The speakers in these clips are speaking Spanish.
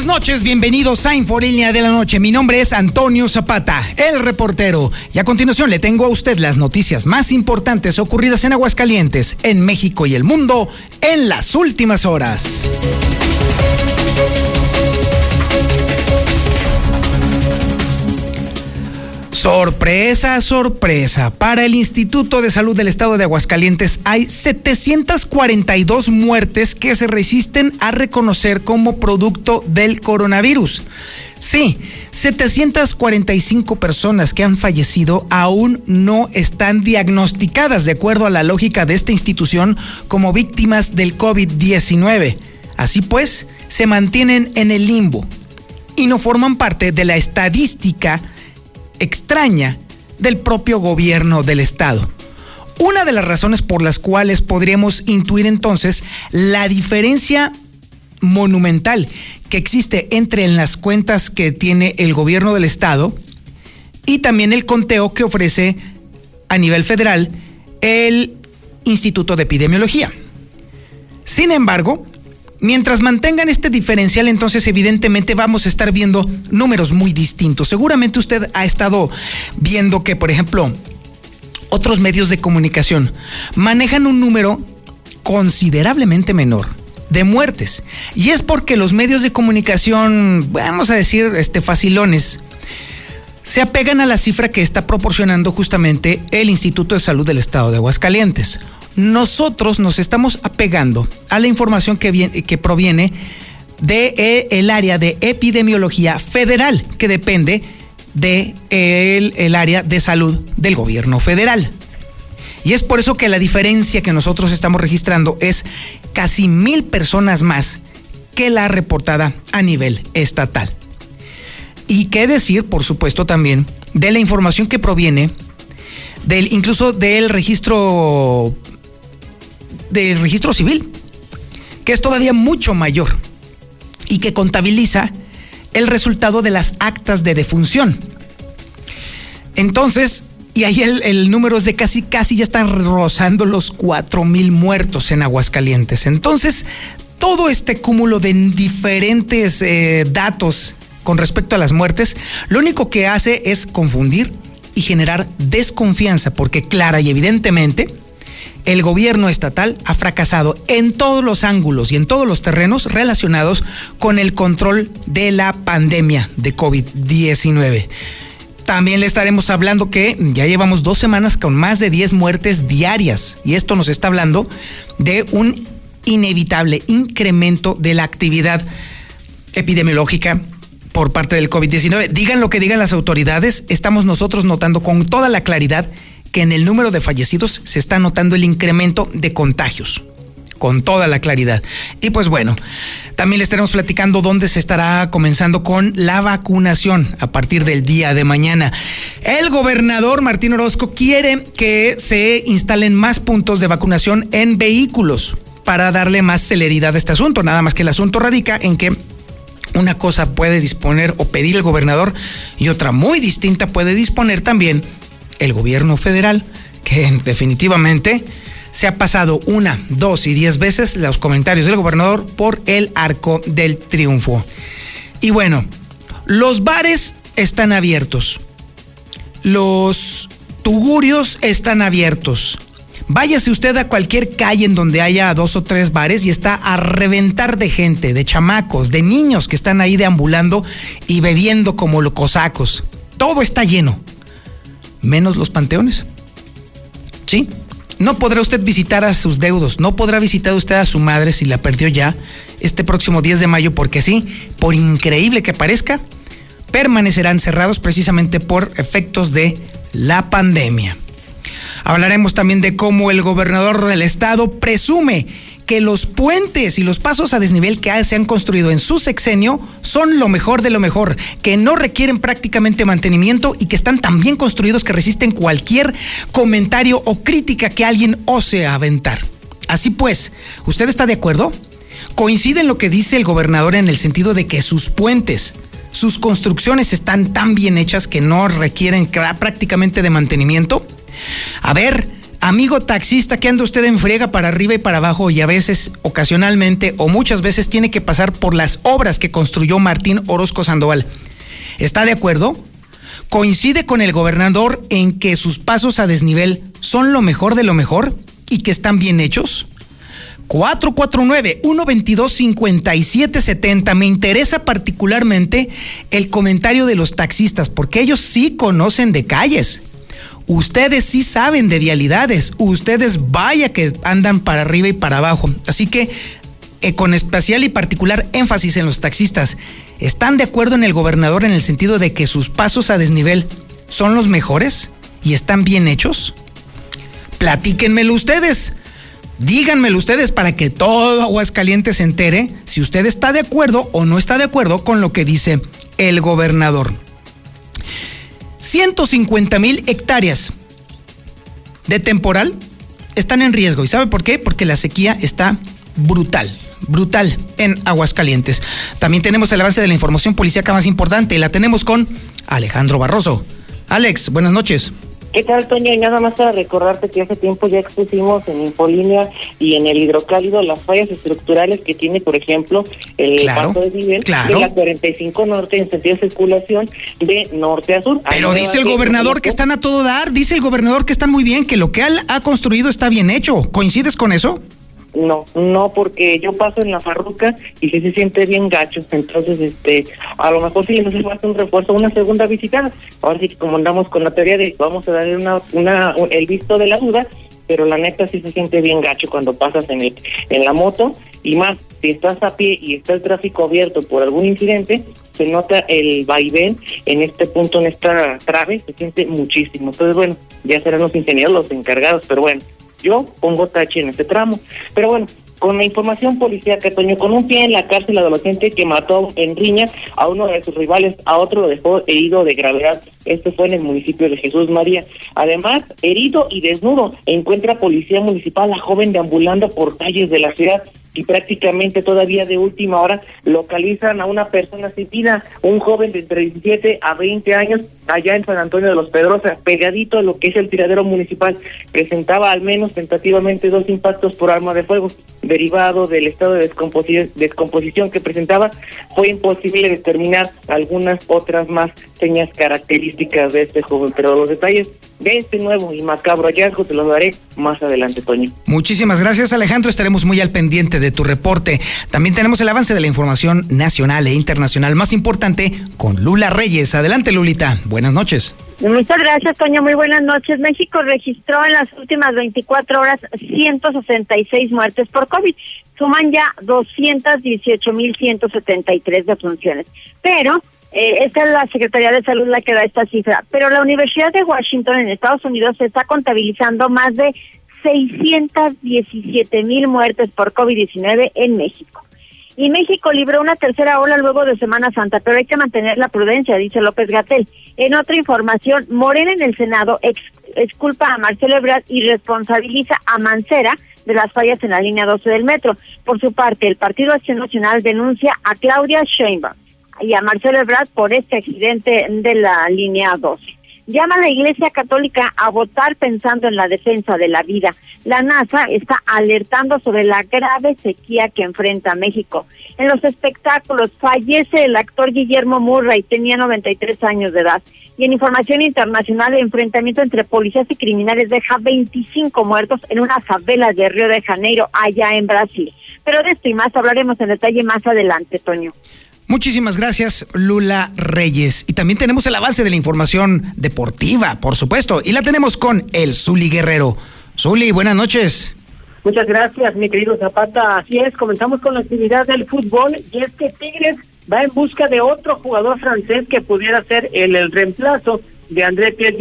Buenas noches, bienvenidos a Infolínea de la Noche. Mi nombre es Antonio Zapata, el reportero. Y a continuación le tengo a usted las noticias más importantes ocurridas en Aguascalientes, en México y el mundo en las últimas horas. Sorpresa, sorpresa. Para el Instituto de Salud del Estado de Aguascalientes hay 742 muertes que se resisten a reconocer como producto del coronavirus. Sí, 745 personas que han fallecido aún no están diagnosticadas de acuerdo a la lógica de esta institución como víctimas del COVID-19. Así pues, se mantienen en el limbo y no forman parte de la estadística extraña del propio gobierno del Estado. Una de las razones por las cuales podríamos intuir entonces la diferencia monumental que existe entre las cuentas que tiene el gobierno del Estado y también el conteo que ofrece a nivel federal el Instituto de Epidemiología. Sin embargo, Mientras mantengan este diferencial, entonces evidentemente vamos a estar viendo números muy distintos. Seguramente usted ha estado viendo que, por ejemplo, otros medios de comunicación manejan un número considerablemente menor de muertes. Y es porque los medios de comunicación, vamos a decir, este facilones, se apegan a la cifra que está proporcionando justamente el Instituto de Salud del Estado de Aguascalientes nosotros nos estamos apegando a la información que, viene, que proviene del de, eh, área de epidemiología federal, que depende del de el área de salud del gobierno federal. Y es por eso que la diferencia que nosotros estamos registrando es casi mil personas más que la reportada a nivel estatal. Y qué decir, por supuesto, también de la información que proviene del incluso del registro del registro civil, que es todavía mucho mayor y que contabiliza el resultado de las actas de defunción. Entonces, y ahí el, número es de casi, casi ya están rozando los cuatro mil muertos en Aguascalientes. Entonces, todo este cúmulo de diferentes eh, datos con respecto a las muertes, lo único que hace es confundir y generar desconfianza, porque clara y evidentemente, el gobierno estatal ha fracasado en todos los ángulos y en todos los terrenos relacionados con el control de la pandemia de COVID-19. También le estaremos hablando que ya llevamos dos semanas con más de 10 muertes diarias y esto nos está hablando de un inevitable incremento de la actividad epidemiológica por parte del COVID-19. Digan lo que digan las autoridades, estamos nosotros notando con toda la claridad que en el número de fallecidos se está notando el incremento de contagios con toda la claridad. Y pues bueno, también le estaremos platicando dónde se estará comenzando con la vacunación a partir del día de mañana. El gobernador Martín Orozco quiere que se instalen más puntos de vacunación en vehículos para darle más celeridad a este asunto. Nada más que el asunto radica en que una cosa puede disponer o pedir el gobernador y otra muy distinta puede disponer también el gobierno federal, que definitivamente se ha pasado una, dos y diez veces los comentarios del gobernador por el arco del triunfo. Y bueno, los bares están abiertos, los tugurios están abiertos. Váyase usted a cualquier calle en donde haya dos o tres bares y está a reventar de gente, de chamacos, de niños que están ahí deambulando y bebiendo como los cosacos. Todo está lleno menos los panteones. ¿Sí? No podrá usted visitar a sus deudos, no podrá visitar usted a su madre si la perdió ya este próximo 10 de mayo, porque sí, por increíble que parezca, permanecerán cerrados precisamente por efectos de la pandemia. Hablaremos también de cómo el gobernador del estado presume que los puentes y los pasos a desnivel que se han construido en su sexenio son lo mejor de lo mejor, que no requieren prácticamente mantenimiento y que están tan bien construidos que resisten cualquier comentario o crítica que alguien ose aventar. Así pues, ¿usted está de acuerdo? Coincide en lo que dice el gobernador en el sentido de que sus puentes, sus construcciones están tan bien hechas que no requieren prácticamente de mantenimiento. A ver, amigo taxista que anda usted en friega para arriba y para abajo y a veces, ocasionalmente o muchas veces tiene que pasar por las obras que construyó Martín Orozco Sandoval. ¿Está de acuerdo? ¿Coincide con el gobernador en que sus pasos a desnivel son lo mejor de lo mejor y que están bien hechos? 449-122-5770. Me interesa particularmente el comentario de los taxistas, porque ellos sí conocen de calles. Ustedes sí saben de vialidades. Ustedes vaya que andan para arriba y para abajo. Así que, eh, con especial y particular énfasis en los taxistas, ¿están de acuerdo en el gobernador en el sentido de que sus pasos a desnivel son los mejores y están bien hechos? Platíquenmelo ustedes. Díganmelo ustedes para que todo Aguascalientes se entere si usted está de acuerdo o no está de acuerdo con lo que dice el gobernador. 150 mil hectáreas de temporal están en riesgo. ¿Y sabe por qué? Porque la sequía está brutal brutal en Aguascalientes. También tenemos el avance de la información policíaca más importante la tenemos con Alejandro Barroso. Alex, buenas noches. ¿Qué tal, Toño? Y nada más para recordarte que hace tiempo ya expusimos en Infolínea y en el hidrocálido las fallas estructurales que tiene, por ejemplo, el paso de nivel de la 45 norte en sentido de circulación de norte a sur. Pero dice el gobernador que están a todo dar, dice el gobernador que están muy bien, que lo que él ha construido está bien hecho. ¿Coincides con eso? No, no, porque yo paso en la farruca y sí se siente bien gacho. Entonces, este, a lo mejor sí les hace un refuerzo, una segunda visita. Ahora sí como andamos con la teoría de vamos a darle una, una, el visto de la duda, pero la neta sí se siente bien gacho cuando pasas en, el, en la moto. Y más, si estás a pie y está el tráfico abierto por algún incidente, se nota el vaivén en este punto, en esta trave, se siente muchísimo. Entonces, bueno, ya serán los ingenieros los encargados, pero bueno yo pongo tache en este tramo. Pero bueno, con la información que Toño, con un pie en la cárcel adolescente que mató en riña a uno de sus rivales, a otro lo dejó herido de gravedad. Este fue en el municipio de Jesús María. Además, herido y desnudo, encuentra policía municipal a joven deambulando por calles de la ciudad y prácticamente todavía de última hora localizan a una persona sin un joven de entre 17 a 20 años allá en San Antonio de los Pedrosa, pegadito a lo que es el tiradero municipal, presentaba al menos tentativamente dos impactos por arma de fuego, derivado del estado de descomposición que presentaba, fue imposible determinar algunas otras más señas características de este joven, pero los detalles de este nuevo y macabro hallazgo te los daré más adelante, Toño. Muchísimas gracias, Alejandro. Estaremos muy al pendiente de tu reporte. También tenemos el avance de la información nacional e internacional más importante con Lula Reyes. Adelante, Lulita. Buenas noches. Muchas gracias, Toño. Muy buenas noches. México registró en las últimas 24 horas 166 muertes por COVID. Suman ya 218.173 defunciones. Pero eh, esta es la Secretaría de Salud la que da esta cifra. Pero la Universidad de Washington en Estados Unidos está contabilizando más de 617 mil muertes por COVID-19 en México. Y México libró una tercera ola luego de Semana Santa, pero hay que mantener la prudencia, dice López Gatel. En otra información, Morena en el Senado exculpa a Marcelo Ebrard y responsabiliza a Mancera de las fallas en la línea 12 del metro. Por su parte, el Partido Acción Nacional denuncia a Claudia Sheinbaum y a Marcelo Ebrard por este accidente de la línea 12. Llama a la Iglesia Católica a votar pensando en la defensa de la vida. La NASA está alertando sobre la grave sequía que enfrenta México. En los espectáculos fallece el actor Guillermo Murray, tenía 93 años de edad. Y en información internacional, el enfrentamiento entre policías y criminales deja 25 muertos en una favela de Río de Janeiro, allá en Brasil. Pero de esto y más hablaremos en detalle más adelante, Toño. Muchísimas gracias, Lula Reyes. Y también tenemos el avance de la información deportiva, por supuesto. Y la tenemos con el Zuli Guerrero. Zuli, buenas noches. Muchas gracias, mi querido Zapata. Así es, comenzamos con la actividad del fútbol y es que Tigres va en busca de otro jugador francés que pudiera ser el, reemplazo de André Pierre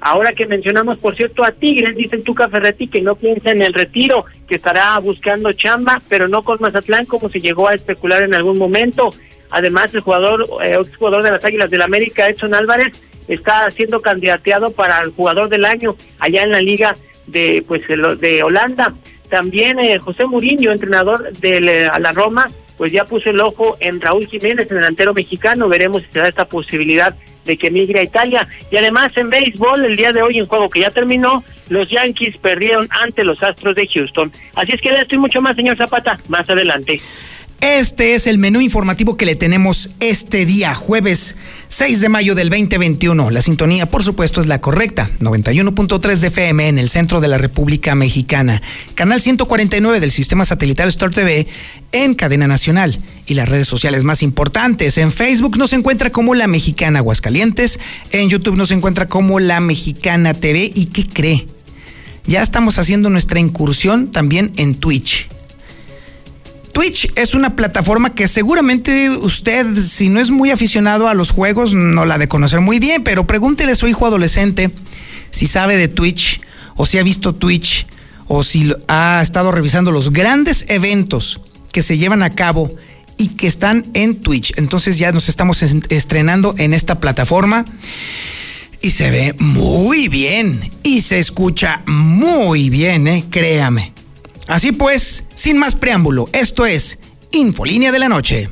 Ahora que mencionamos, por cierto, a Tigres, dicen Tuca Ferretti que no piensa en el retiro, que estará buscando chamba, pero no con Mazatlán como se llegó a especular en algún momento. Además, el jugador, eh, jugador de las Águilas del América, Edson Álvarez, está siendo candidateado para el jugador del año allá en la liga de pues de Holanda. también eh, José Mourinho, entrenador de eh, la Roma, pues ya puso el ojo en Raúl Jiménez, el delantero mexicano. Veremos si se da esta posibilidad de que migre a Italia. Y además en béisbol, el día de hoy en juego que ya terminó, los Yankees perdieron ante los Astros de Houston. Así es que de esto y mucho más, señor Zapata, más adelante. Este es el menú informativo que le tenemos este día, jueves 6 de mayo del 2021. La sintonía, por supuesto, es la correcta, 91.3 de FM en el centro de la República Mexicana, canal 149 del sistema satelital Star TV en cadena nacional y las redes sociales más importantes. En Facebook nos encuentra como La Mexicana Aguascalientes, en YouTube nos encuentra como La Mexicana TV y ¿qué cree? Ya estamos haciendo nuestra incursión también en Twitch. Twitch es una plataforma que seguramente usted, si no es muy aficionado a los juegos, no la de conocer muy bien, pero pregúntele a su hijo adolescente si sabe de Twitch o si ha visto Twitch o si ha estado revisando los grandes eventos que se llevan a cabo y que están en Twitch. Entonces ya nos estamos estrenando en esta plataforma y se ve muy bien y se escucha muy bien, ¿eh? créame. Así pues, sin más preámbulo, esto es Infolínea de la Noche.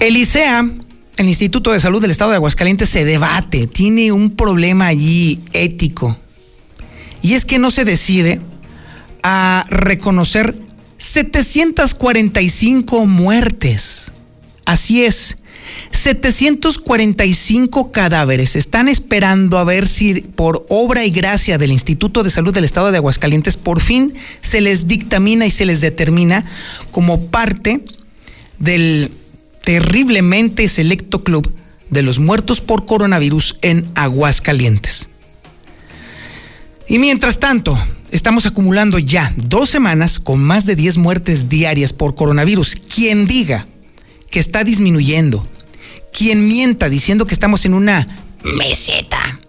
El ICEA, el Instituto de Salud del Estado de Aguascalientes, se debate, tiene un problema allí ético. Y es que no se decide a reconocer 745 muertes. Así es. 745 cadáveres están esperando a ver si por obra y gracia del Instituto de Salud del Estado de Aguascalientes por fin se les dictamina y se les determina como parte del terriblemente selecto club de los muertos por coronavirus en Aguascalientes. Y mientras tanto, estamos acumulando ya dos semanas con más de 10 muertes diarias por coronavirus. Quien diga que está disminuyendo, quien mienta diciendo que estamos en una meseta,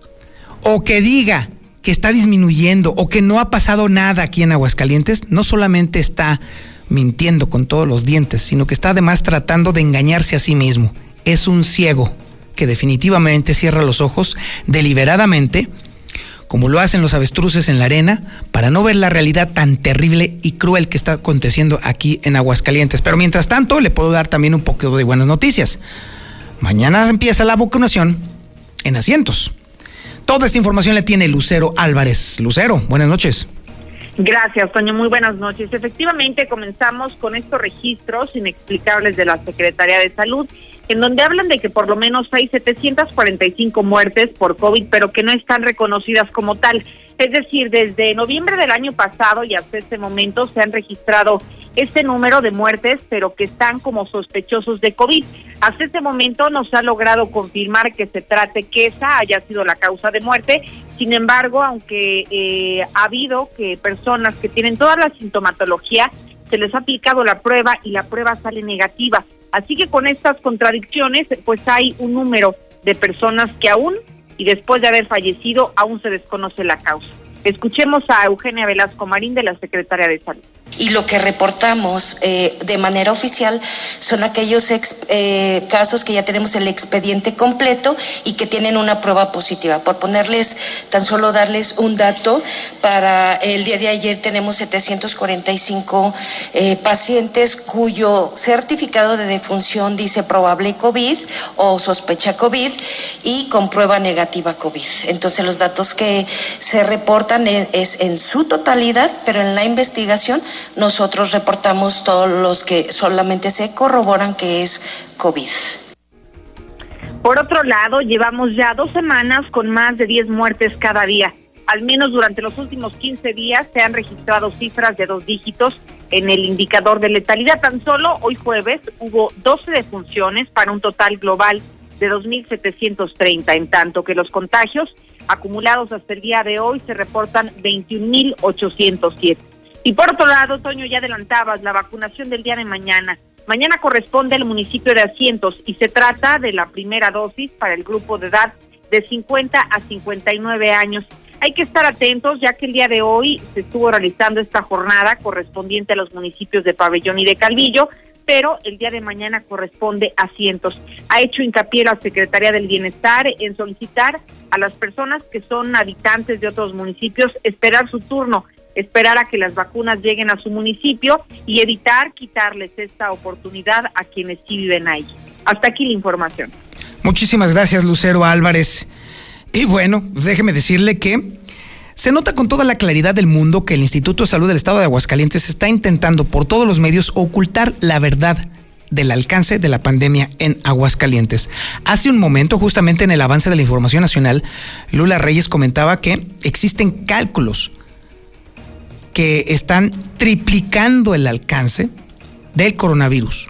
o que diga que está disminuyendo o que no ha pasado nada aquí en Aguascalientes, no solamente está mintiendo con todos los dientes, sino que está además tratando de engañarse a sí mismo. Es un ciego que definitivamente cierra los ojos deliberadamente como lo hacen los avestruces en la arena, para no ver la realidad tan terrible y cruel que está aconteciendo aquí en Aguascalientes. Pero mientras tanto, le puedo dar también un poco de buenas noticias. Mañana empieza la vacunación en asientos. Toda esta información la tiene Lucero Álvarez. Lucero, buenas noches. Gracias, Toño. Muy buenas noches. Efectivamente, comenzamos con estos registros inexplicables de la Secretaría de Salud en donde hablan de que por lo menos hay 745 muertes por COVID, pero que no están reconocidas como tal. Es decir, desde noviembre del año pasado y hasta este momento se han registrado este número de muertes, pero que están como sospechosos de COVID. Hasta este momento no se ha logrado confirmar que se trate que esa haya sido la causa de muerte. Sin embargo, aunque eh, ha habido que personas que tienen toda la sintomatología, se les ha aplicado la prueba y la prueba sale negativa. Así que con estas contradicciones, pues hay un número de personas que aún, y después de haber fallecido, aún se desconoce la causa. Escuchemos a Eugenia Velasco Marín de la Secretaria de Salud. Y lo que reportamos eh, de manera oficial son aquellos eh, casos que ya tenemos el expediente completo y que tienen una prueba positiva. Por ponerles, tan solo darles un dato, para el día de ayer tenemos 745 eh, pacientes cuyo certificado de defunción dice probable COVID o sospecha COVID y con prueba negativa COVID. Entonces los datos que se reportan es en su totalidad, pero en la investigación nosotros reportamos todos los que solamente se corroboran que es COVID. Por otro lado, llevamos ya dos semanas con más de 10 muertes cada día. Al menos durante los últimos 15 días se han registrado cifras de dos dígitos en el indicador de letalidad. Tan solo hoy jueves hubo 12 defunciones para un total global de 2.730, en tanto que los contagios acumulados hasta el día de hoy se reportan 21.807. Y por otro lado, Toño, ya adelantabas la vacunación del día de mañana. Mañana corresponde al municipio de Asientos y se trata de la primera dosis para el grupo de edad de 50 a 59 años. Hay que estar atentos ya que el día de hoy se estuvo realizando esta jornada correspondiente a los municipios de Pabellón y de Calvillo, pero el día de mañana corresponde a cientos. Ha hecho hincapié la Secretaría del Bienestar en solicitar a las personas que son habitantes de otros municipios esperar su turno, esperar a que las vacunas lleguen a su municipio y evitar quitarles esta oportunidad a quienes sí viven ahí. Hasta aquí la información. Muchísimas gracias, Lucero Álvarez. Y bueno, déjeme decirle que se nota con toda la claridad del mundo que el Instituto de Salud del Estado de Aguascalientes está intentando por todos los medios ocultar la verdad del alcance de la pandemia en Aguascalientes. Hace un momento, justamente en el avance de la información nacional, Lula Reyes comentaba que existen cálculos que están triplicando el alcance del coronavirus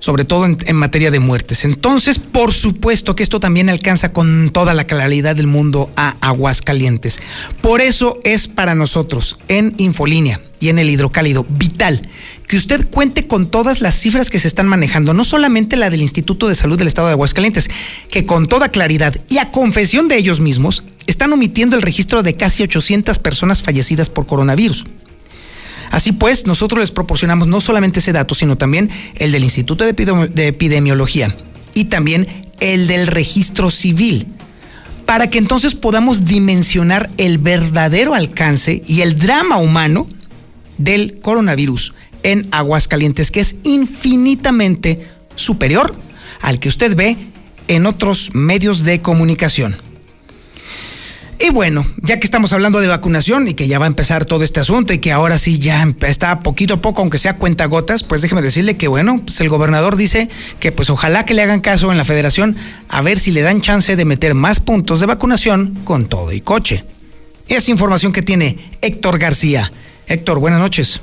sobre todo en, materia de muertes. Entonces, por supuesto que esto también alcanza con toda la claridad del mundo a Aguascalientes. Por eso es para nosotros en Infolínea y en el hidrocálido vital que usted cuente con todas las cifras que se están manejando, no solamente la del Instituto de Salud del Estado de Aguascalientes, que con toda claridad y a confesión de ellos mismos están omitiendo el registro de casi 800 personas fallecidas por coronavirus. Así pues, nosotros les proporcionamos no solamente ese dato, sino también el del Instituto de, Epidemiología y también el del registro civil, para que entonces podamos dimensionar el verdadero alcance y el drama humano del coronavirus en Aguascalientes, que es infinitamente superior al que usted ve en otros medios de comunicación. Y bueno, ya que estamos hablando de vacunación y que ya va a empezar todo este asunto y que ahora sí ya está poquito a poco, aunque sea cuenta gotas, pues déjeme decirle que bueno, pues el gobernador dice que pues ojalá que le hagan caso en la federación a ver si le dan chance de meter más puntos de vacunación con todo y coche. Es información que tiene Héctor García. Héctor, buenas noches.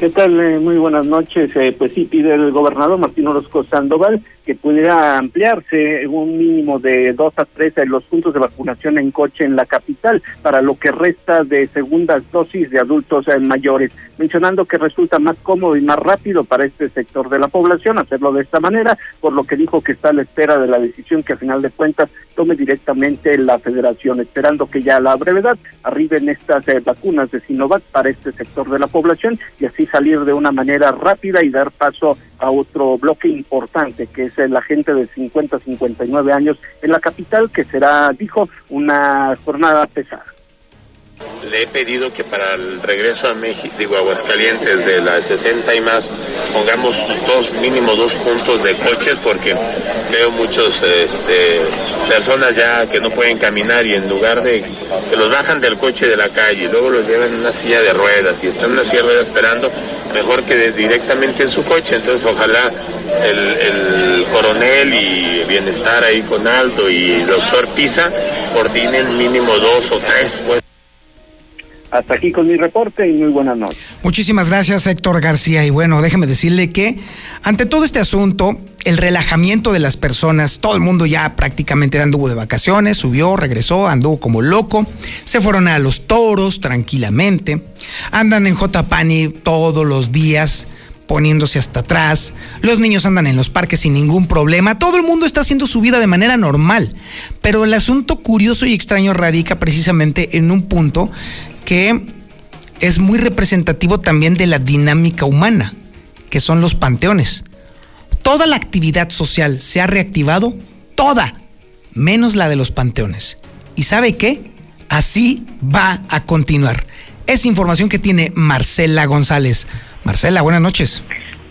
¿Qué tal? Eh, muy buenas noches. Eh, pues sí, pide el gobernador Martín Orozco Sandoval que pudiera ampliarse un mínimo de dos a tres de los puntos de vacunación en coche en la capital para lo que resta de segundas dosis de adultos eh, mayores, mencionando que resulta más cómodo y más rápido para este sector de la población hacerlo de esta manera, por lo que dijo que está a la espera de la decisión que a final de cuentas tome directamente la federación, esperando que ya a la brevedad arriben estas eh, vacunas de Sinovac para este sector de la población y así salir de una manera rápida y dar paso a otro bloque importante que es la gente de 50 a 59 años en la capital, que será, dijo, una jornada pesada. Le he pedido que para el regreso a México, digo Aguascalientes, de las 60 y más, pongamos dos, mínimo dos puntos de coches, porque veo muchos este, personas ya que no pueden caminar y en lugar de que los bajan del coche de la calle y luego los llevan en una silla de ruedas y están en una silla de ruedas esperando, mejor que des directamente en su coche. Entonces, ojalá el, el coronel y bienestar ahí con Aldo y el doctor Pisa coordinen mínimo dos o tres pues, hasta aquí con mi reporte y muy buenas noches. Muchísimas gracias, Héctor García. Y bueno, déjeme decirle que ante todo este asunto, el relajamiento de las personas, todo el mundo ya prácticamente anduvo de vacaciones, subió, regresó, anduvo como loco, se fueron a los toros tranquilamente, andan en J. Pani todos los días poniéndose hasta atrás, los niños andan en los parques sin ningún problema, todo el mundo está haciendo su vida de manera normal, pero el asunto curioso y extraño radica precisamente en un punto que es muy representativo también de la dinámica humana, que son los panteones. Toda la actividad social se ha reactivado, toda, menos la de los panteones. ¿Y sabe qué? Así va a continuar. Es información que tiene Marcela González. Marcela, buenas noches.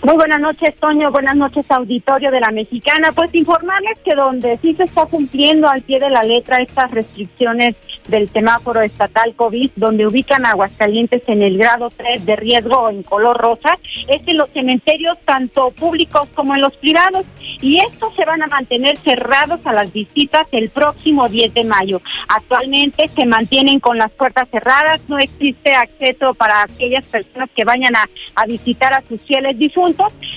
Muy buenas noches, Toño. Buenas noches, auditorio de la Mexicana. Pues informarles que donde sí se está cumpliendo al pie de la letra estas restricciones del semáforo estatal COVID, donde ubican a Aguascalientes en el grado 3 de riesgo en color rosa, es en los cementerios tanto públicos como en los privados. Y estos se van a mantener cerrados a las visitas el próximo 10 de mayo. Actualmente se mantienen con las puertas cerradas, no existe acceso para aquellas personas que vayan a, a visitar a sus fieles difuntos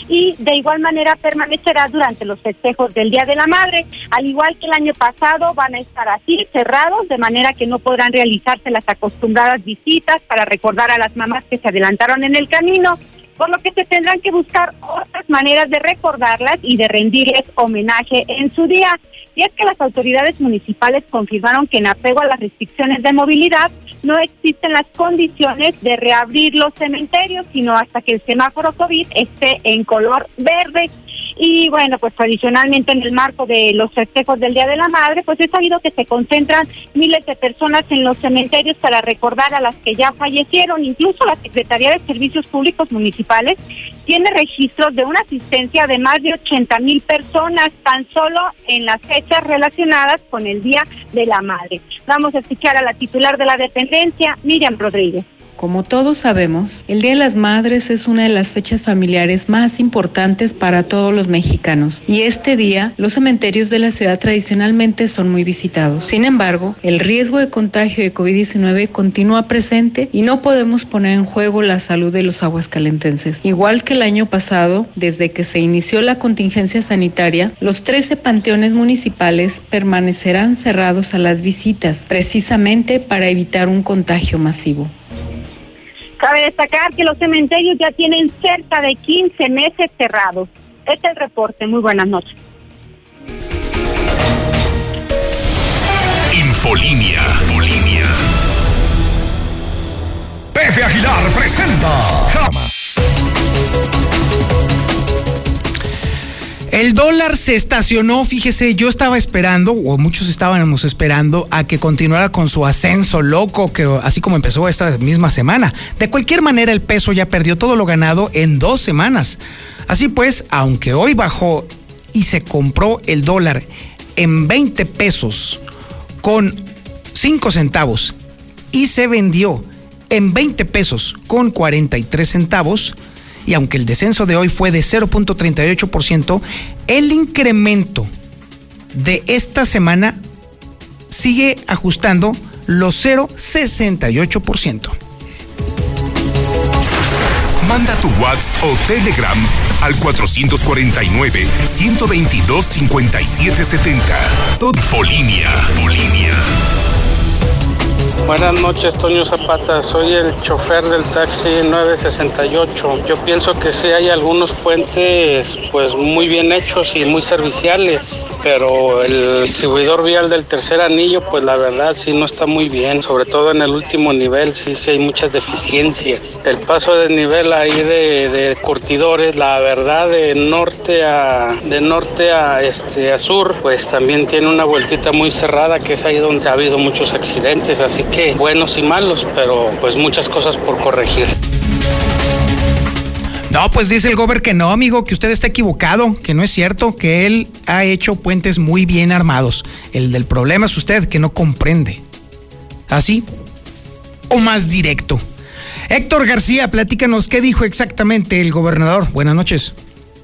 y de igual manera permanecerá durante los festejos del Día de la Madre. Al igual que el año pasado, van a estar así, cerrados, de manera que no podrán realizarse las acostumbradas visitas para recordar a las mamás que se adelantaron en el camino por lo que se tendrán que buscar otras maneras de recordarlas y de rendirles homenaje en su día. Y es que las autoridades municipales confirmaron que en apego a las restricciones de movilidad no existen las condiciones de reabrir los cementerios, sino hasta que el semáforo COVID esté en color verde. Y bueno, pues tradicionalmente en el marco de los festejos del Día de la Madre, pues he sabido que se concentran miles de personas en los cementerios para recordar a las que ya fallecieron. Incluso la Secretaría de Servicios Públicos Municipales tiene registros de una asistencia de más de 80 mil personas tan solo en las fechas relacionadas con el Día de la Madre. Vamos a escuchar a la titular de la dependencia, Miriam Rodríguez. Como todos sabemos, el Día de las Madres es una de las fechas familiares más importantes para todos los mexicanos y este día los cementerios de la ciudad tradicionalmente son muy visitados. Sin embargo, el riesgo de contagio de COVID-19 continúa presente y no podemos poner en juego la salud de los aguascalentenses. Igual que el año pasado, desde que se inició la contingencia sanitaria, los 13 panteones municipales permanecerán cerrados a las visitas, precisamente para evitar un contagio masivo. Cabe destacar que los cementerios ya tienen cerca de 15 meses cerrados. Este es el reporte. Muy buenas noches. Infolínea. Infolínea. Pepe Aguilar presenta Jamás. El dólar se estacionó, fíjese, yo estaba esperando, o muchos estábamos esperando, a que continuara con su ascenso loco, que así como empezó esta misma semana. De cualquier manera, el peso ya perdió todo lo ganado en dos semanas. Así pues, aunque hoy bajó y se compró el dólar en 20 pesos con 5 centavos y se vendió en 20 pesos con 43 centavos, y aunque el descenso de hoy fue de 0.38%, el incremento de esta semana sigue ajustando los 0.68%. Manda tu WhatsApp o Telegram al 449-122-5770. Infolinia. Infolinia. Buenas noches, Toño Zapata. Soy el chofer del taxi 968. Yo pienso que sí hay algunos puentes pues muy bien hechos y muy serviciales, pero el distribuidor vial del tercer anillo pues la verdad sí no está muy bien, sobre todo en el último nivel sí, sí hay muchas deficiencias. El paso de nivel ahí de, de curtidores, la verdad de norte a de norte a este a sur, pues también tiene una vueltita muy cerrada que es ahí donde ha habido muchos accidentes, así buenos y malos, pero pues muchas cosas por corregir. No, pues dice el gober que no, amigo, que usted está equivocado, que no es cierto, que él ha hecho puentes muy bien armados. El del problema es usted que no comprende. ¿Así? ¿O más directo? Héctor García, platícanos qué dijo exactamente el gobernador. Buenas noches.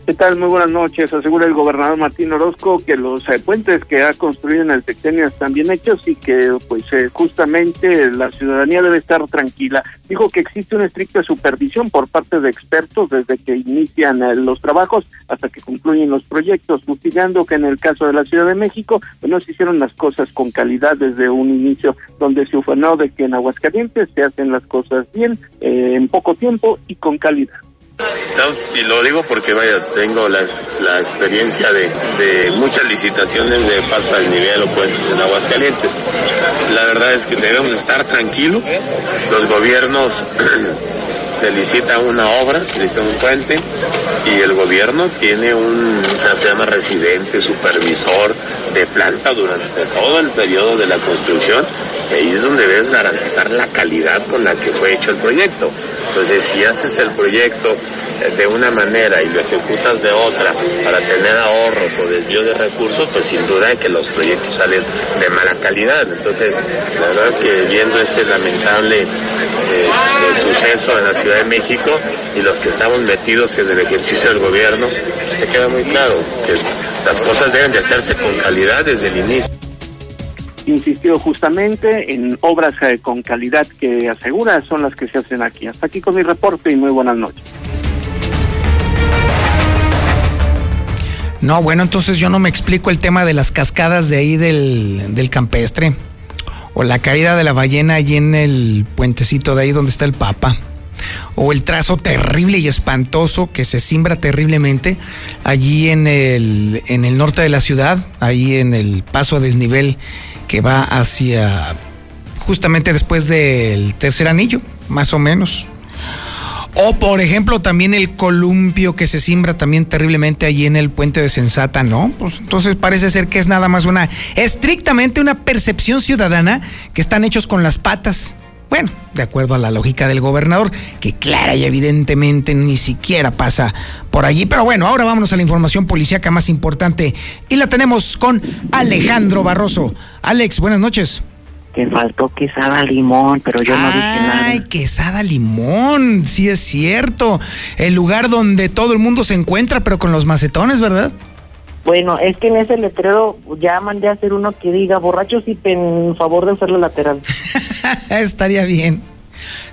¿Qué tal? Muy buenas noches. Asegura el gobernador Martín Orozco que los eh, puentes que ha construido en el sexenio están bien hechos y que pues eh, justamente la ciudadanía debe estar tranquila. Dijo que existe una estricta supervisión por parte de expertos desde que inician eh, los trabajos hasta que concluyen los proyectos, justificando que en el caso de la Ciudad de México pues, no se hicieron las cosas con calidad desde un inicio, donde se ufanó de que en Aguascalientes se hacen las cosas bien, en poco tiempo y con calidad. Y lo digo porque, vaya, tengo la, la experiencia de, de, muchas licitaciones de paso al nivel o puentes en Aguascalientes. La verdad es que debemos estar tranquilos. Los gobiernos se licita una obra, se licita un puente, y el gobierno tiene un, se llama residente, supervisor de planta durante todo el periodo de la construcción, y ahí es donde debes garantizar la calidad con la que fue hecho el proyecto. Entonces, si haces el proyecto de una manera y lo ejecutas de otra para tener ahorros o desvío de recursos, pues sin duda es que los proyectos salen de mala calidad. Entonces, la verdad es que viendo este lamentable eh, suceso en la Ciudad de México y los que estamos metidos en el ejercicio del gobierno, se queda muy claro que las cosas deben de hacerse con calidad desde el inicio insistió justamente en obras eh, con calidad que asegura son las que se hacen aquí. Hasta aquí con mi reporte y muy buenas noches. No, bueno, entonces yo no me explico el tema de las cascadas de ahí del, del campestre. O la caída de la ballena allí en el puentecito de ahí donde está el Papa. O el trazo terrible y espantoso que se simbra terriblemente allí en el, en el norte de la ciudad, ahí en el paso a desnivel que va hacia justamente después del tercer anillo, más o menos. O por ejemplo también el columpio que se simbra también terriblemente allí en el puente de Sensata, ¿no? Pues entonces parece ser que es nada más una, estrictamente una percepción ciudadana que están hechos con las patas. Bueno, de acuerdo a la lógica del gobernador, que clara y evidentemente ni siquiera pasa por allí. Pero bueno, ahora vámonos a la información policíaca más importante y la tenemos con Alejandro Barroso. Alex, buenas noches. Te faltó quesada limón, pero yo no dije nada. Ay, quesada limón, sí es cierto. El lugar donde todo el mundo se encuentra, pero con los macetones, ¿verdad? Bueno, es que en ese letrero ya mandé a hacer uno que diga borrachos y en favor de hacerlo lateral. Estaría bien.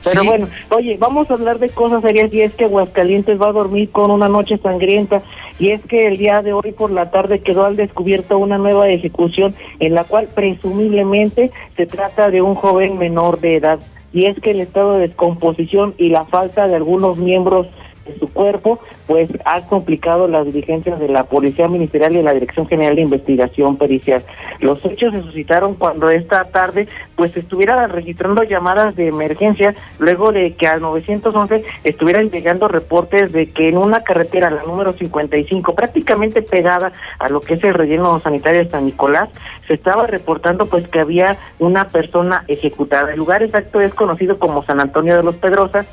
Pero bueno, oye, vamos a hablar de cosas serias y es que Aguascalientes va a dormir con una noche sangrienta y es que el día de hoy por la tarde quedó al descubierto una nueva ejecución en la cual presumiblemente se trata de un joven menor de edad y es que el estado de descomposición y la falta de algunos miembros de su cuerpo, pues ha complicado las diligencias de la Policía Ministerial y de la Dirección General de Investigación Pericial. Los hechos se suscitaron cuando esta tarde pues estuvieran registrando llamadas de emergencia luego de que al 911 estuvieran llegando reportes de que en una carretera, la número 55, prácticamente pegada a lo que es el relleno sanitario de San Nicolás, se estaba reportando pues que había una persona ejecutada. El lugar exacto es conocido como San Antonio de los Pedrosas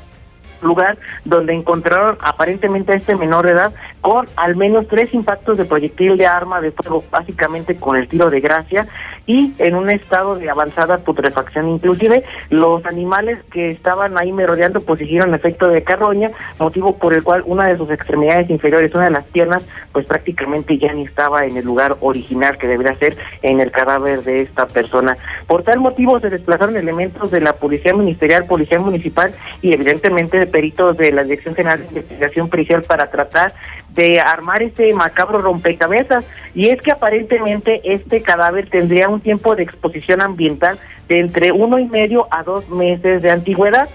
lugar donde encontraron aparentemente a este menor de edad con al menos tres impactos de proyectil de arma de fuego, básicamente con el tiro de gracia y en un estado de avanzada putrefacción. Inclusive los animales que estaban ahí merodeando pues hicieron efecto de carroña, motivo por el cual una de sus extremidades inferiores, una de las piernas, pues prácticamente ya ni estaba en el lugar original que debería ser en el cadáver de esta persona. Por tal motivo se desplazaron elementos de la Policía Ministerial, Policía Municipal y evidentemente de peritos de la Dirección General de Investigación Pericial para tratar de armar este macabro rompecabezas. Y es que aparentemente este cadáver tendría un tiempo de exposición ambiental de entre uno y medio a dos meses de antigüedad.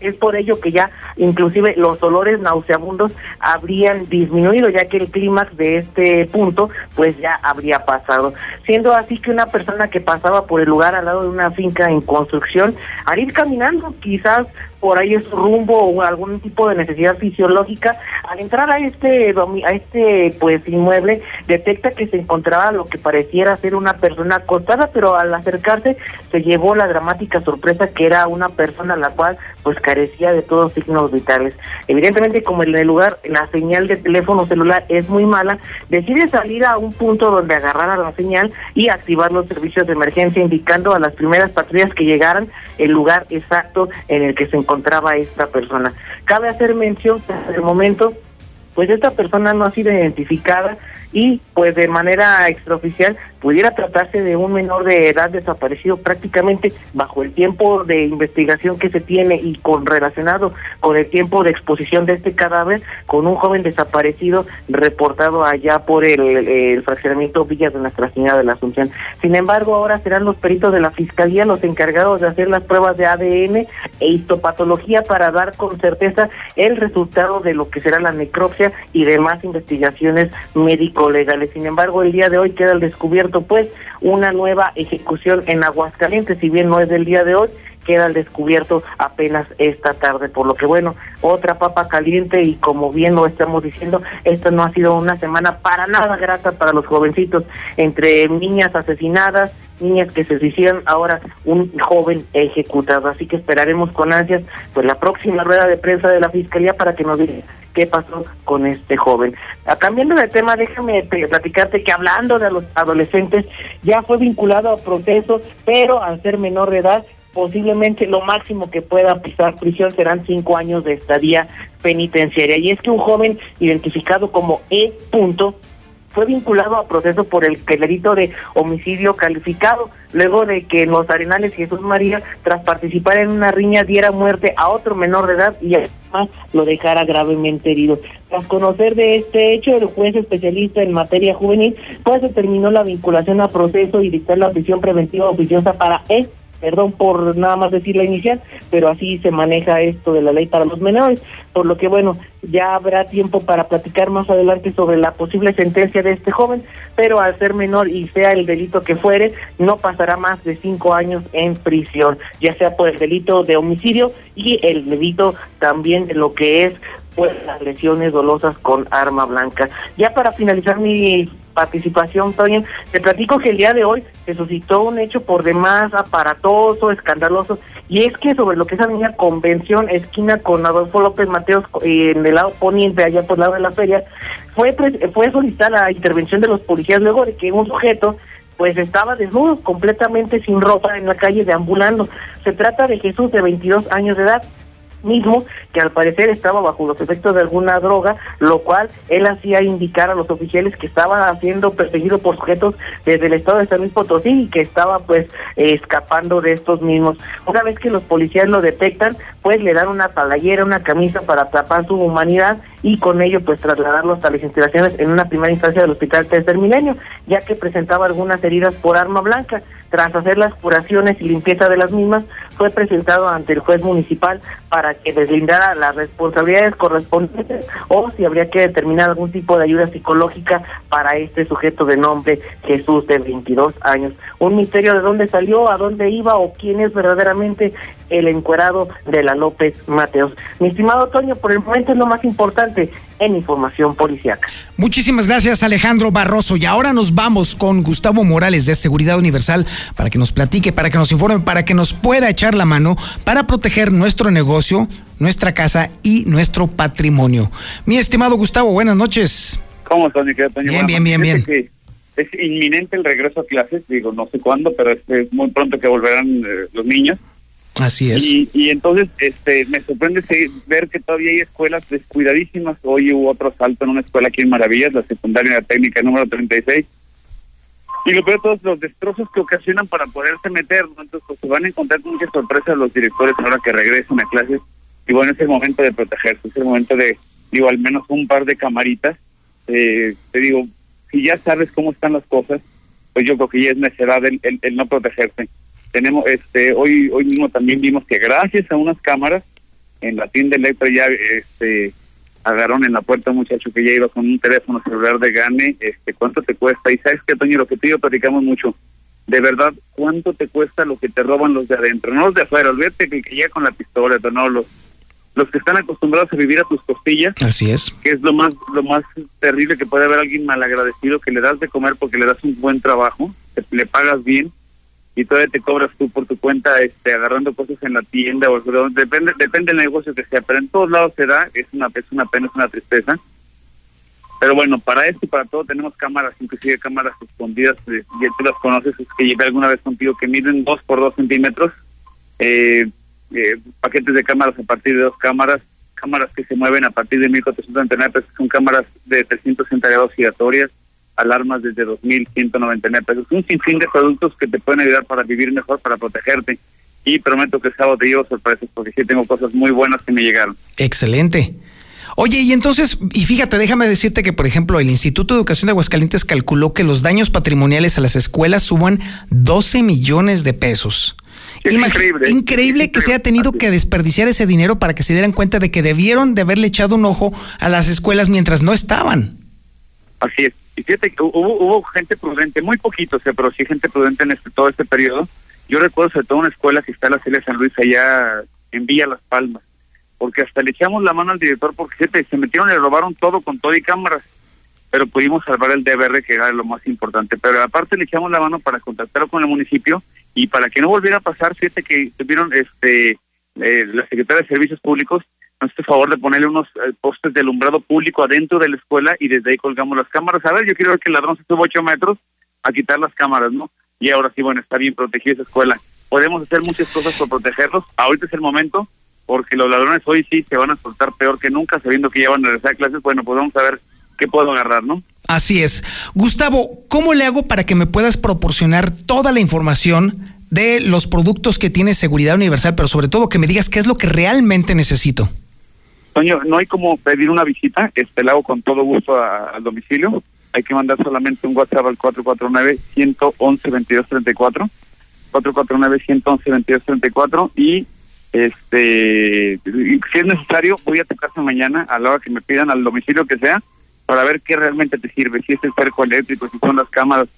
Es por ello que ya inclusive los olores nauseabundos habrían disminuido, ya que el clímax de este punto pues ya habría pasado. Siendo así que una persona que pasaba por el lugar al lado de una finca en construcción, al ir caminando quizás por ahí es rumbo o algún tipo de necesidad fisiológica, al entrar a este a este pues inmueble detecta que se encontraba lo que pareciera ser una persona acostada, pero al acercarse se llevó la dramática sorpresa que era una persona la cual pues carecía de todos signos vitales. Evidentemente como en el lugar la señal de teléfono celular es muy mala, decide salir a un punto donde agarrar a la señal y activar los servicios de emergencia indicando a las primeras patrullas que llegaran el lugar exacto en el que se encontraba esta persona. Cabe hacer mención que hasta el momento pues esta persona no ha sido identificada y pues de manera extraoficial pudiera tratarse de un menor de edad desaparecido prácticamente bajo el tiempo de investigación que se tiene y con relacionado con el tiempo de exposición de este cadáver con un joven desaparecido reportado allá por el, el fraccionamiento Villas de Nuestra Señora de la Asunción. Sin embargo, ahora serán los peritos de la Fiscalía los encargados de hacer las pruebas de ADN e histopatología para dar con certeza el resultado de lo que será la necropsia y demás investigaciones médico-legales. Sin embargo, el día de hoy queda al descubierto pues una nueva ejecución en Aguascalientes, si bien no es del día de hoy, queda al descubierto apenas esta tarde, por lo que bueno, otra papa caliente y como bien lo estamos diciendo, esta no ha sido una semana para nada grata para los jovencitos, entre niñas asesinadas, niñas que se hicieron ahora un joven ejecutado, así que esperaremos con ansias pues la próxima rueda de prensa de la Fiscalía para que nos diga qué pasó con este joven. A, cambiando de tema, déjame platicarte que hablando de los adolescentes, ya fue vinculado a procesos, pero al ser menor de edad, posiblemente lo máximo que pueda pisar prisión serán cinco años de estadía penitenciaria. Y es que un joven identificado como E. Punto, fue vinculado a proceso por el delito de homicidio calificado, luego de que en los Arenales Jesús María, tras participar en una riña, diera muerte a otro menor de edad y además lo dejara gravemente herido. Tras conocer de este hecho, el juez especialista en materia juvenil, pues determinó la vinculación a proceso y dictar la prisión preventiva oficiosa para él Perdón por nada más decir la inicial, pero así se maneja esto de la ley para los menores, por lo que bueno, ya habrá tiempo para platicar más adelante sobre la posible sentencia de este joven, pero al ser menor y sea el delito que fuere, no pasará más de cinco años en prisión, ya sea por el delito de homicidio y el delito también de lo que es pues las lesiones dolosas con arma blanca. Ya para finalizar mi participación, Toño, te platico que el día de hoy se suscitó un hecho por demás aparatoso, escandaloso, y es que sobre lo que es Avenida Convención, esquina con Adolfo López Mateos, en el lado poniente, allá por el lado de la feria, fue, fue solicitar la intervención de los policías luego de que un sujeto pues estaba desnudo, completamente sin ropa en la calle deambulando. Se trata de Jesús de 22 años de edad, mismo que al parecer estaba bajo los efectos de alguna droga, lo cual él hacía indicar a los oficiales que estaba siendo perseguido por sujetos desde el estado de San Luis Potosí y que estaba pues escapando de estos mismos. Una vez que los policías lo detectan, pues le dan una palayera, una camisa para tapar su humanidad y con ello pues trasladarlos a las instalaciones en una primera instancia del Hospital Tercer Milenio, ya que presentaba algunas heridas por arma blanca. Tras hacer las curaciones y limpieza de las mismas, fue presentado ante el juez municipal para que deslindara las responsabilidades correspondientes o si habría que determinar algún tipo de ayuda psicológica para este sujeto de nombre Jesús de 22 años. Un misterio de dónde salió, a dónde iba o quién es verdaderamente el encuerado de la López Mateos. Mi estimado Toño, por el momento es lo más importante en información policiaca. Muchísimas gracias Alejandro Barroso y ahora nos vamos con Gustavo Morales de Seguridad Universal para que nos platique, para que nos informe, para que nos pueda echar la mano para proteger nuestro negocio, nuestra casa y nuestro patrimonio. Mi estimado Gustavo, buenas noches. ¿Cómo estás, mi querido Toño? Bien, bien, bien, bien. Es inminente el regreso a clases, digo, no sé cuándo, pero es, muy pronto que volverán eh, los niños. Así es. Y, entonces este, me sorprende ver que todavía hay escuelas descuidadísimas. Hoy hubo otro salto en una escuela aquí en Maravillas, la secundaria técnica número 36. Y lo peor todos los destrozos que ocasionan para poderse meter, entonces pues, se van a encontrar con muchas sorpresas los directores ahora que regresen a clases. Y bueno, es el momento de protegerse, es el momento de, digo, al menos un par de camaritas. Eh, te digo, si ya sabes cómo están las cosas, pues yo creo que ya es necesidad el no protegerse tenemos este hoy hoy mismo también vimos que gracias a unas cámaras en la tienda Electra ya este agarraron en la puerta un muchacho que ya iba con un teléfono celular de Gane, este cuánto te cuesta y sabes que Toño lo que tú y yo platicamos mucho de verdad cuánto te cuesta lo que te roban los de adentro no los de afuera olvídate que que llega con la pistola no los los que están acostumbrados a vivir a tus costillas así es. que es lo más lo más terrible que puede haber alguien malagradecido que le das de comer porque le das un buen trabajo le pagas bien y todavía te cobras tú por tu cuenta este agarrando cosas en la tienda o depende depende del negocio que sea pero en todos lados se da es una es una pena es una tristeza. Pero bueno para esto y para todo tenemos cámaras inclusive cámaras escondidas eh, ya tú las conoces es que llevé alguna vez contigo que miden dos por dos centímetros eh, eh, paquetes de cámaras a partir de dos cámaras cámaras que se mueven a partir de 1499 pesos son cámaras de 360 grados giratorias alarmas desde 2.199 pesos. Un sinfín de productos que te pueden ayudar para vivir mejor, para protegerte. Y prometo que el sábado te llevo sorpresas porque sí tengo cosas muy buenas que me llegaron. Excelente. Oye, y entonces, y fíjate, déjame decirte que, por ejemplo, el Instituto de Educación de Aguascalientes calculó que los daños patrimoniales a las escuelas suban 12 millones de pesos. Es increíble. Increíble que se haya tenido que desperdiciar ese dinero para que se dieran cuenta de que debieron de haberle echado un ojo a las escuelas mientras no estaban. Así es. Y fíjate que hubo, hubo gente prudente, muy poquito, o sea, pero sí gente prudente en este, todo este periodo. Yo recuerdo sobre todo una escuela que está en la Celia San Luis allá en Villa Las Palmas, porque hasta le echamos la mano al director porque se metieron y le robaron todo con todo y cámaras, pero pudimos salvar el DBR que era lo más importante. Pero aparte le echamos la mano para contactarlo con el municipio y para que no volviera a pasar, fíjate que tuvieron este eh, la Secretaría de Servicios Públicos hace favor de ponerle unos eh, postes de alumbrado público adentro de la escuela y desde ahí colgamos las cámaras. A ver, yo quiero ver que el ladrón se sube ocho metros a quitar las cámaras, ¿no? Y ahora sí, bueno, está bien protegida esa escuela. Podemos hacer muchas cosas por protegerlos. Ahorita es el momento, porque los ladrones hoy sí se van a soltar peor que nunca, sabiendo que ya van a regresar a clases. Bueno, pues vamos a ver qué puedo agarrar, ¿no? Así es. Gustavo, ¿cómo le hago para que me puedas proporcionar toda la información de los productos que tiene Seguridad Universal, pero sobre todo que me digas qué es lo que realmente necesito? Toño, no hay como pedir una visita, este la hago con todo gusto al domicilio. Hay que mandar solamente un WhatsApp al 449-111-2234 449-111-2234 y este si es necesario voy a tu casa mañana a la hora que me pidan al domicilio que sea para ver qué realmente te sirve, si es el cerco eléctrico, si son las cámaras,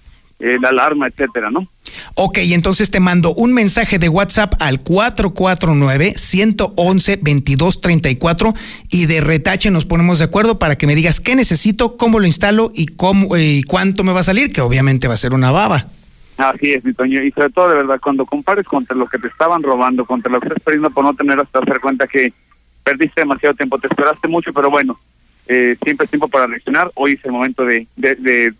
la alarma, etcétera, ¿no? Ok, entonces te mando un mensaje de WhatsApp al 449-111-2234 y de retache nos ponemos de acuerdo para que me digas qué necesito, cómo lo instalo y cómo y cuánto me va a salir, que obviamente va a ser una baba. Así es, mi Toño. Y sobre todo, de verdad, cuando compares contra lo que te estaban robando, contra lo que estás perdiendo por no tener hasta hacer cuenta que perdiste demasiado tiempo, te esperaste mucho, pero bueno, eh, siempre es tiempo para reaccionar. Hoy es el momento de, de, de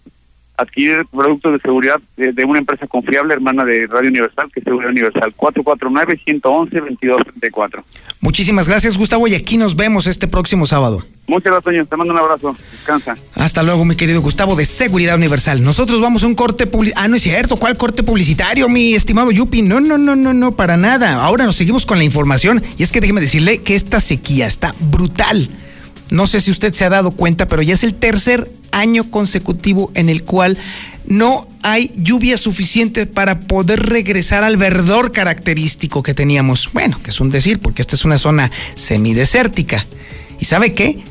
adquirir productos de seguridad de, de, una empresa confiable, hermana de Radio Universal, que es Seguridad Universal, 449-111-2234. Muchísimas gracias, Gustavo, y aquí nos vemos este próximo sábado. Muchas gracias, Toño. Te mando un abrazo. Descansa. Hasta luego, mi querido Gustavo, de Seguridad Universal. Nosotros vamos a un corte publicitario. Ah, no es cierto. ¿Cuál corte publicitario, mi estimado Yupi? No, no, no, no, no, para nada. Ahora nos seguimos con la información. Y es que déjeme decirle que esta sequía está brutal. No sé si usted se ha dado cuenta, pero ya es el tercer año consecutivo en el cual no hay lluvia suficiente para poder regresar al verdor característico que teníamos. Bueno, que es un decir, porque esta es una zona semidesértica. ¿Y sabe qué?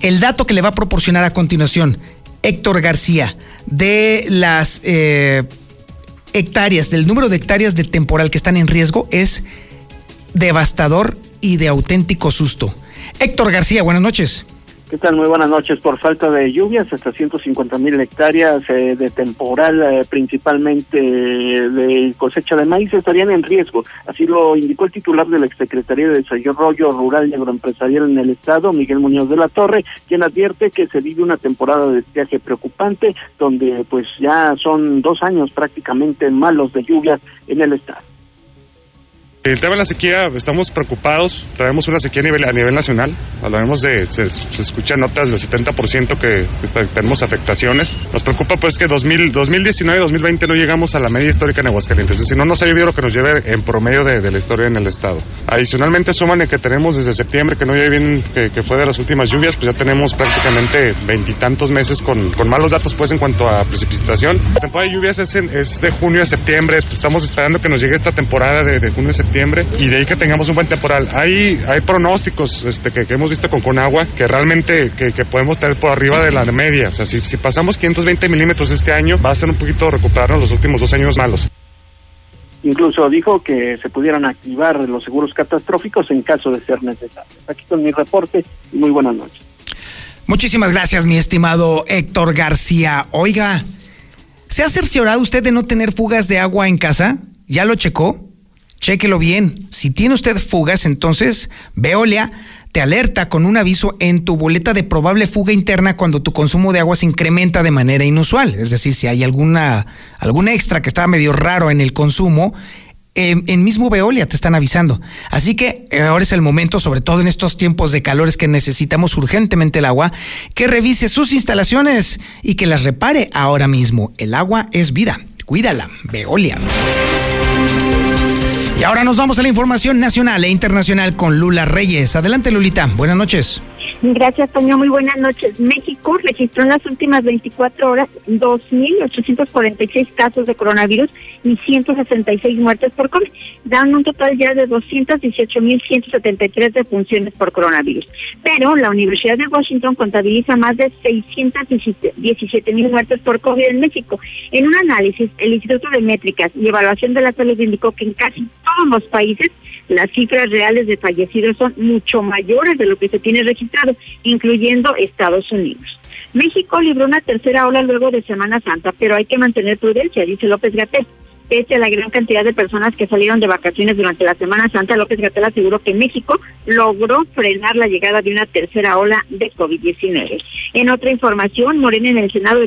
El dato que le va a proporcionar a continuación Héctor García de las eh, hectáreas, del número de hectáreas de temporal que están en riesgo es devastador y de auténtico susto. Héctor García, buenas noches. ¿Qué tal? Muy buenas noches. Por falta de lluvias, hasta 150 mil hectáreas eh, de temporal, eh, principalmente eh, de cosecha de maíz, estarían en riesgo. Así lo indicó el titular de la Secretaría de Desarrollo Rural y Agroempresarial en el Estado, Miguel Muñoz de la Torre, quien advierte que se vive una temporada de estiaje preocupante, donde pues ya son dos años prácticamente malos de lluvias en el Estado. El tema de la sequía, estamos preocupados, traemos una sequía a nivel, nacional, hablaremos de, se, escuchan notas del 70% que, tenemos afectaciones. Nos preocupa pues que 2000, 2019 2020 no llegamos a la media histórica en Aguascalientes, es decir, no nos ha llovido lo que nos lleve en promedio de, la historia en el estado. Adicionalmente suman que tenemos desde septiembre, que no llueve bien, que, fue de las últimas lluvias, pues ya tenemos prácticamente veintitantos meses con, malos datos pues en cuanto a precipitación. La temporada de lluvias es, en, de junio a septiembre, estamos esperando que nos llegue esta temporada de, de junio a septiembre y de ahí que tengamos un buen temporal. Hay, hay pronósticos este, que, que hemos visto con Conagua que realmente que, que, podemos tener por arriba de la media. O sea, si, si pasamos 520 milímetros este año, va a ser un poquito recuperarnos los últimos dos años malos. Incluso dijo que se pudieran activar los seguros catastróficos en caso de ser necesario. Aquí con mi reporte y muy buenas noches. Muchísimas gracias, mi estimado Héctor García. Oiga, ¿se ha cerciorado usted de no tener fugas de agua en casa? ¿Ya lo checó? Chéquelo bien. Si tiene usted fugas, entonces Veolia te alerta con un aviso en tu boleta de probable fuga interna cuando tu consumo de agua se incrementa de manera inusual. Es decir, si hay alguna algún extra que está medio raro en el consumo, eh, en mismo Veolia te están avisando. Así que eh, ahora es el momento, sobre todo en estos tiempos de calores que necesitamos urgentemente el agua, que revise sus instalaciones y que las repare ahora mismo. El agua es vida. Cuídala, Veolia. Ahora nos vamos a la información nacional e internacional con Lula Reyes. Adelante, Lulita. Buenas noches. Gracias, Toño. Muy buenas noches. México registró en las últimas 24 horas 2.846 casos de coronavirus y 166 muertes por COVID, dando un total ya de 218.173 defunciones por coronavirus. Pero la Universidad de Washington contabiliza más de 617.000 muertes por COVID en México. En un análisis, el Instituto de Métricas y Evaluación de la Salud indicó que en casi todos los países las cifras reales de fallecidos son mucho mayores de lo que se tiene registrado, incluyendo Estados Unidos. México libró una tercera ola luego de Semana Santa, pero hay que mantener prudencia, dice López Gatel. Pese a la gran cantidad de personas que salieron de vacaciones durante la Semana Santa, López Gatel aseguró que México logró frenar la llegada de una tercera ola de COVID-19. En otra información, Morena en el Senado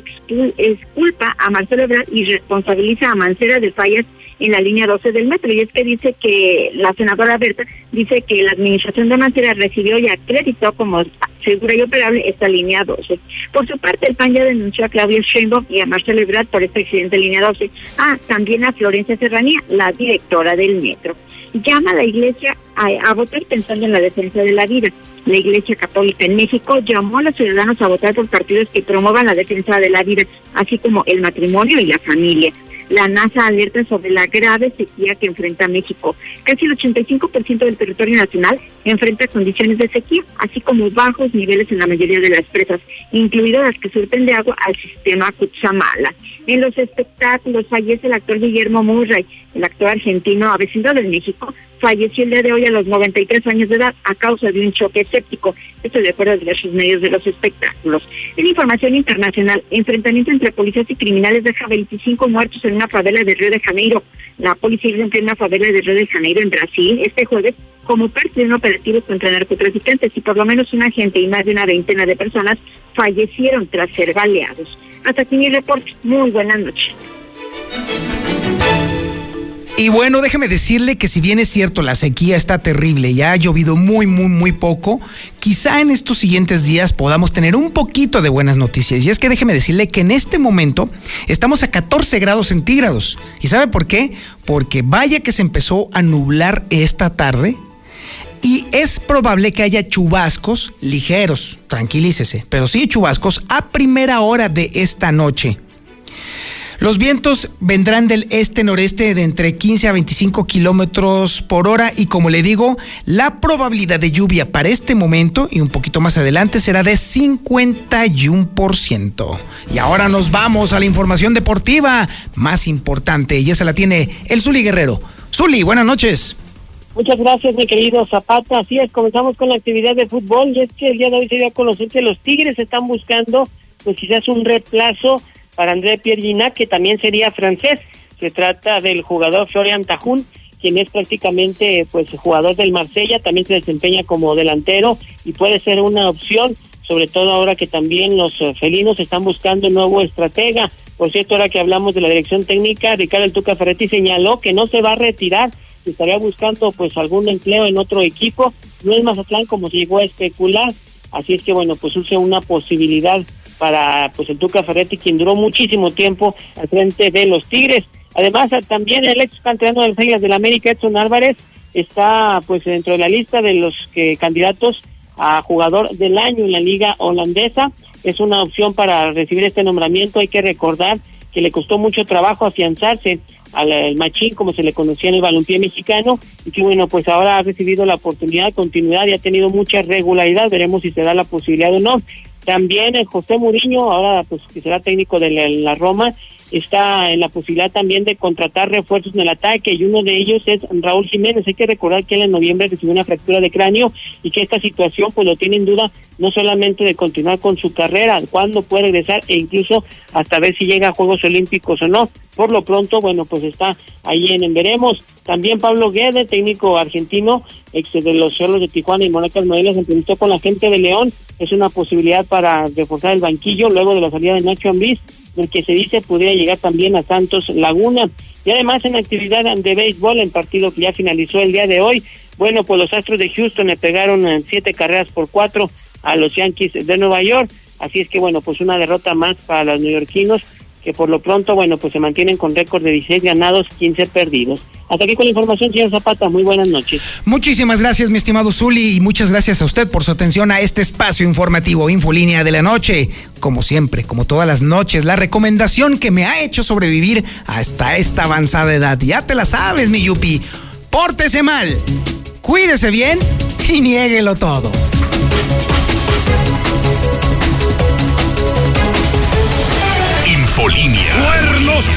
exculpa a Marcelo Ebrard y responsabiliza a Mancera de fallas en la línea 12 del metro. Y es que dice que la senadora Berta dice que la administración de Mancera recibió y acreditó como segura y operable esta línea 12. Por su parte, el PAN ya denunció a Claudia Sheinbaum y a Marcelo Ebrard por este accidente de línea 12. Ah, también a Florencia Serranía, la directora del metro. Llama a la iglesia a, a votar pensando en la defensa de la vida. La Iglesia Católica en México llamó a los ciudadanos a votar por partidos que promuevan la defensa de la vida, así como el matrimonio y la familia. La NASA alerta sobre la grave sequía que enfrenta México. Casi el 85% del territorio nacional enfrenta condiciones de sequía, así como bajos niveles en la mayoría de las presas, incluidas las que surten de agua al sistema Cuchamala. En los espectáculos fallece el actor Guillermo Murray, el actor argentino avecindado de México, falleció el día de hoy a los 93 años de edad a causa de un choque séptico. Esto de acuerdo a diversos medios de los espectáculos. En información internacional, enfrentamiento entre policías y criminales deja 25 muertos en una favela de Río de Janeiro. La policía rompió una favela de Río de Janeiro en Brasil este jueves como parte de un operativo contra narcotraficantes y por lo menos un agente y más de una veintena de personas fallecieron tras ser baleados. Hasta aquí mi reporte. Muy buenas noches. Y bueno, déjeme decirle que si bien es cierto, la sequía está terrible, ya ha llovido muy, muy, muy poco, quizá en estos siguientes días podamos tener un poquito de buenas noticias. Y es que déjeme decirle que en este momento estamos a 14 grados centígrados. ¿Y sabe por qué? Porque vaya que se empezó a nublar esta tarde. Y es probable que haya chubascos ligeros, tranquilícese, pero sí chubascos a primera hora de esta noche. Los vientos vendrán del este-noreste de entre 15 a 25 kilómetros por hora y como le digo, la probabilidad de lluvia para este momento y un poquito más adelante será de 51%. Y ahora nos vamos a la información deportiva más importante y esa la tiene el Zuli Guerrero. Zuli, buenas noches. Muchas gracias, mi querido Zapata. Así es, comenzamos con la actividad de fútbol y es que el día de hoy se dio a conocer que los Tigres están buscando, pues quizás un reemplazo para André Pierre Ginac, que también sería francés. Se trata del jugador Florian Tajun, quien es prácticamente pues jugador del Marsella, también se desempeña como delantero y puede ser una opción, sobre todo ahora que también los eh, felinos están buscando un nuevo estratega. Por cierto, ahora que hablamos de la dirección técnica, Ricardo Tuca Ferretti señaló que no se va a retirar, estaría buscando pues algún empleo en otro equipo. No es Mazatlán como se llegó a especular, así es que bueno, pues use una posibilidad para pues el Tuca Ferretti, quien duró muchísimo tiempo al frente de los Tigres. Además, también el ex canterano de las Águilas del América, Edson Álvarez, está pues dentro de la lista de los que candidatos a jugador del año en la liga holandesa. Es una opción para recibir este nombramiento. Hay que recordar que le costó mucho trabajo afianzarse al machín, como se le conocía en el balompié mexicano, y que bueno, pues ahora ha recibido la oportunidad continuidad y ha tenido mucha regularidad. Veremos si se da la posibilidad o no. También el José Muriño, ahora pues que será técnico de la, Roma, está en la posibilidad también de contratar refuerzos en el ataque y uno de ellos es Raúl Jiménez. Hay que recordar que él en noviembre recibió una fractura de cráneo y que esta situación pues lo tiene en duda no solamente de continuar con su carrera, cuándo puede regresar e incluso hasta ver si llega a Juegos Olímpicos o no. Por lo pronto, bueno, pues está ahí en, veremos. También Pablo Guede, técnico argentino, ex de los Cerros de Tijuana y Monarcas Morelia, se entrevistó con la gente de León. Es una posibilidad para reforzar el banquillo luego de la salida de Nacho Ambriz, el que se dice podría llegar también a Santos Laguna. Y además en actividad de béisbol, el partido que ya finalizó el día de hoy, bueno, pues los Astros de Houston le pegaron en siete carreras por cuatro a los Yankees de Nueva York. Así es que bueno, pues una derrota más para los neoyorquinos que por lo pronto, bueno, pues se mantienen con récord de 16 ganados, 15 perdidos. Hasta aquí con la información, señor Zapata. Muy buenas noches. Muchísimas gracias, mi estimado Zuli, y muchas gracias a usted por su atención a este espacio informativo Infolínea de la Noche. Como siempre, como todas las noches, la recomendación que me ha hecho sobrevivir hasta esta avanzada edad. Ya te la sabes, mi Yupi. Pórtese mal, cuídese bien y niéguelo todo. Infolínea. Cuernos